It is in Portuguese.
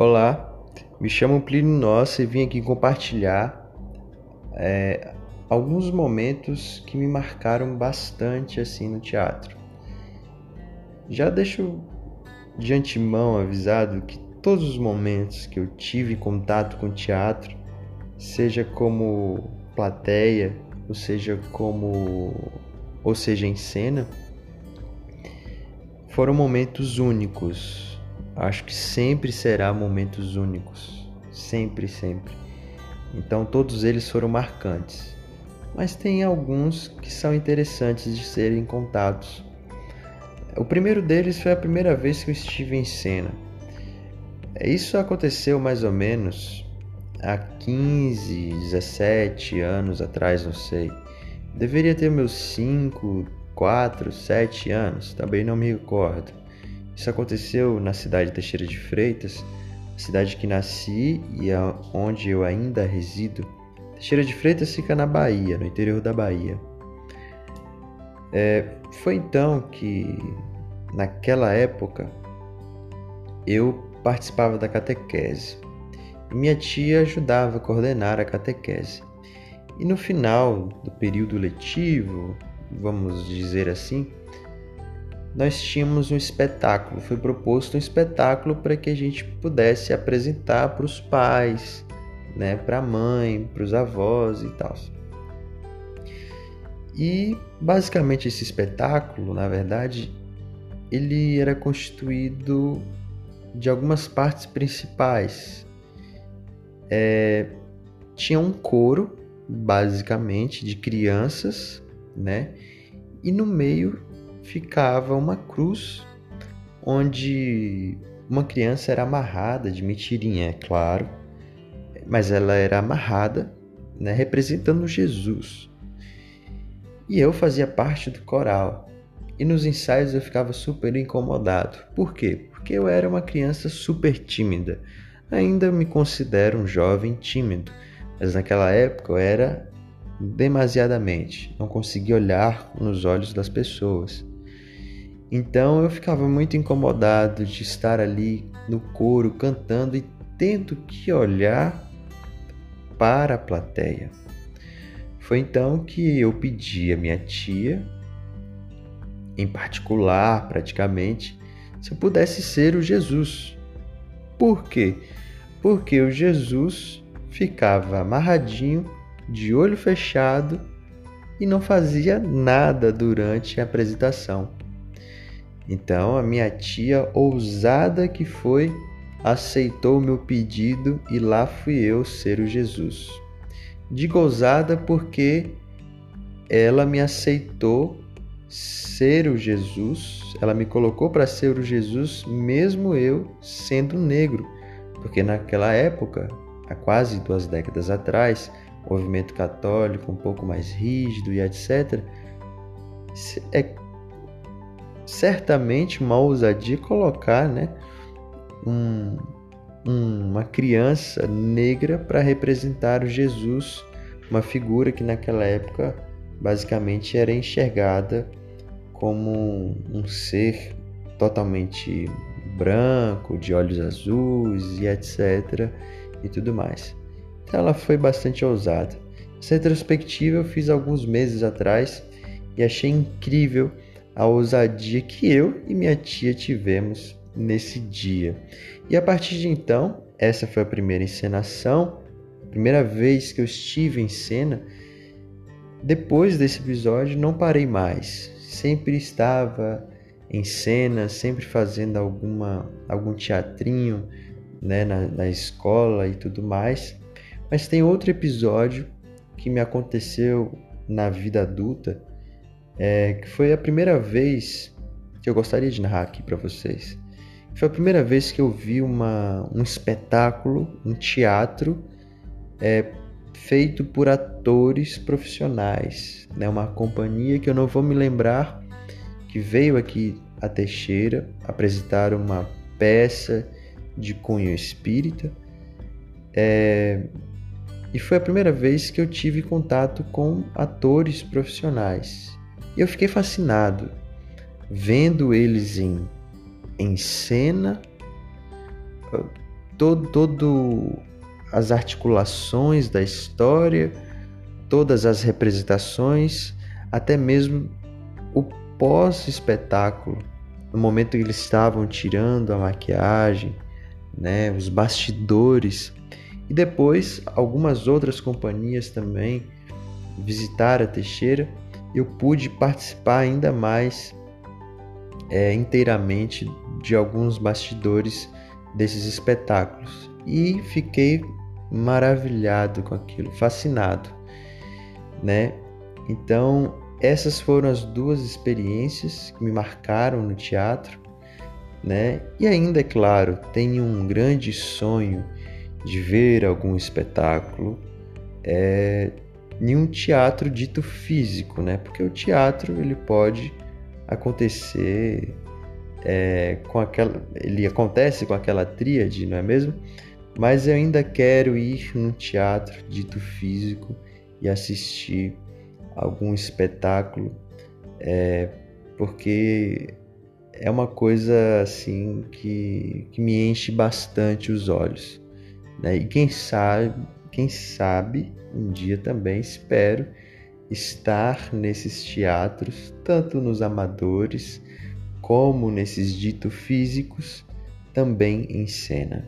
Olá, me chamo Plínio Nossa e vim aqui compartilhar é, alguns momentos que me marcaram bastante assim no teatro. Já deixo de antemão avisado que todos os momentos que eu tive contato com teatro, seja como plateia, ou seja como ou seja em cena, foram momentos únicos. Acho que sempre será momentos únicos, sempre, sempre. Então todos eles foram marcantes. Mas tem alguns que são interessantes de serem contados. O primeiro deles foi a primeira vez que eu estive em cena. Isso aconteceu mais ou menos há 15, 17 anos atrás, não sei. Deveria ter meus 5, 4, 7 anos, também não me recordo. Isso aconteceu na cidade de Teixeira de Freitas, cidade que nasci e é onde eu ainda resido. Teixeira de Freitas fica na Bahia, no interior da Bahia. É, foi então que, naquela época, eu participava da catequese. Minha tia ajudava a coordenar a catequese. E no final do período letivo, vamos dizer assim, nós tínhamos um espetáculo. Foi proposto um espetáculo para que a gente pudesse apresentar para os pais, né, para a mãe, para os avós e tal. E basicamente esse espetáculo, na verdade, ele era constituído de algumas partes principais. É, tinha um coro, basicamente, de crianças né? E no meio ficava uma cruz onde uma criança era amarrada de mentirinha, é claro, mas ela era amarrada, né, representando Jesus. E eu fazia parte do coral. E nos ensaios eu ficava super incomodado. Por quê? Porque eu era uma criança super tímida. Ainda me considero um jovem tímido, mas naquela época eu era demasiadamente, não conseguia olhar nos olhos das pessoas. Então eu ficava muito incomodado de estar ali no coro cantando e tendo que olhar para a plateia. Foi então que eu pedi à minha tia, em particular, praticamente, se eu pudesse ser o Jesus. Por quê? Porque o Jesus ficava amarradinho de olho fechado e não fazia nada durante a apresentação. Então a minha tia, ousada que foi, aceitou o meu pedido e lá fui eu ser o Jesus. Digo ousada porque ela me aceitou ser o Jesus, ela me colocou para ser o Jesus, mesmo eu sendo negro, porque naquela época, há quase duas décadas atrás, movimento católico um pouco mais rígido e etc., é certamente uma ousadia colocar né, um, uma criança negra para representar o Jesus, uma figura que naquela época basicamente era enxergada como um ser totalmente branco, de olhos azuis e etc. e tudo mais ela foi bastante ousada. Essa retrospectiva eu fiz alguns meses atrás e achei incrível a ousadia que eu e minha tia tivemos nesse dia. E a partir de então, essa foi a primeira encenação, a primeira vez que eu estive em cena. Depois desse episódio, não parei mais. Sempre estava em cena, sempre fazendo alguma algum teatrinho, né, na, na escola e tudo mais. Mas tem outro episódio que me aconteceu na vida adulta, é, que foi a primeira vez que eu gostaria de narrar aqui para vocês. Foi a primeira vez que eu vi uma, um espetáculo, um teatro é, feito por atores profissionais, né? uma companhia que eu não vou me lembrar, que veio aqui a Teixeira apresentar uma peça de cunho espírita. É, e foi a primeira vez que eu tive contato com atores profissionais. Eu fiquei fascinado vendo eles em, em cena, todo, todo as articulações da história, todas as representações, até mesmo o pós-espetáculo, no momento que eles estavam tirando a maquiagem, né, os bastidores, e depois algumas outras companhias também visitaram a Teixeira, eu pude participar ainda mais é, inteiramente de alguns bastidores desses espetáculos e fiquei maravilhado com aquilo, fascinado, né? Então, essas foram as duas experiências que me marcaram no teatro, né? E ainda, é claro, tenho um grande sonho de ver algum espetáculo é, em um teatro dito físico, né? Porque o teatro ele pode acontecer é, com aquela, ele acontece com aquela tríade, não é mesmo? Mas eu ainda quero ir num teatro dito físico e assistir algum espetáculo, é, porque é uma coisa assim que, que me enche bastante os olhos. Né? E quem sabe, quem sabe, um dia também espero estar nesses teatros, tanto nos amadores como nesses ditos físicos, também em cena.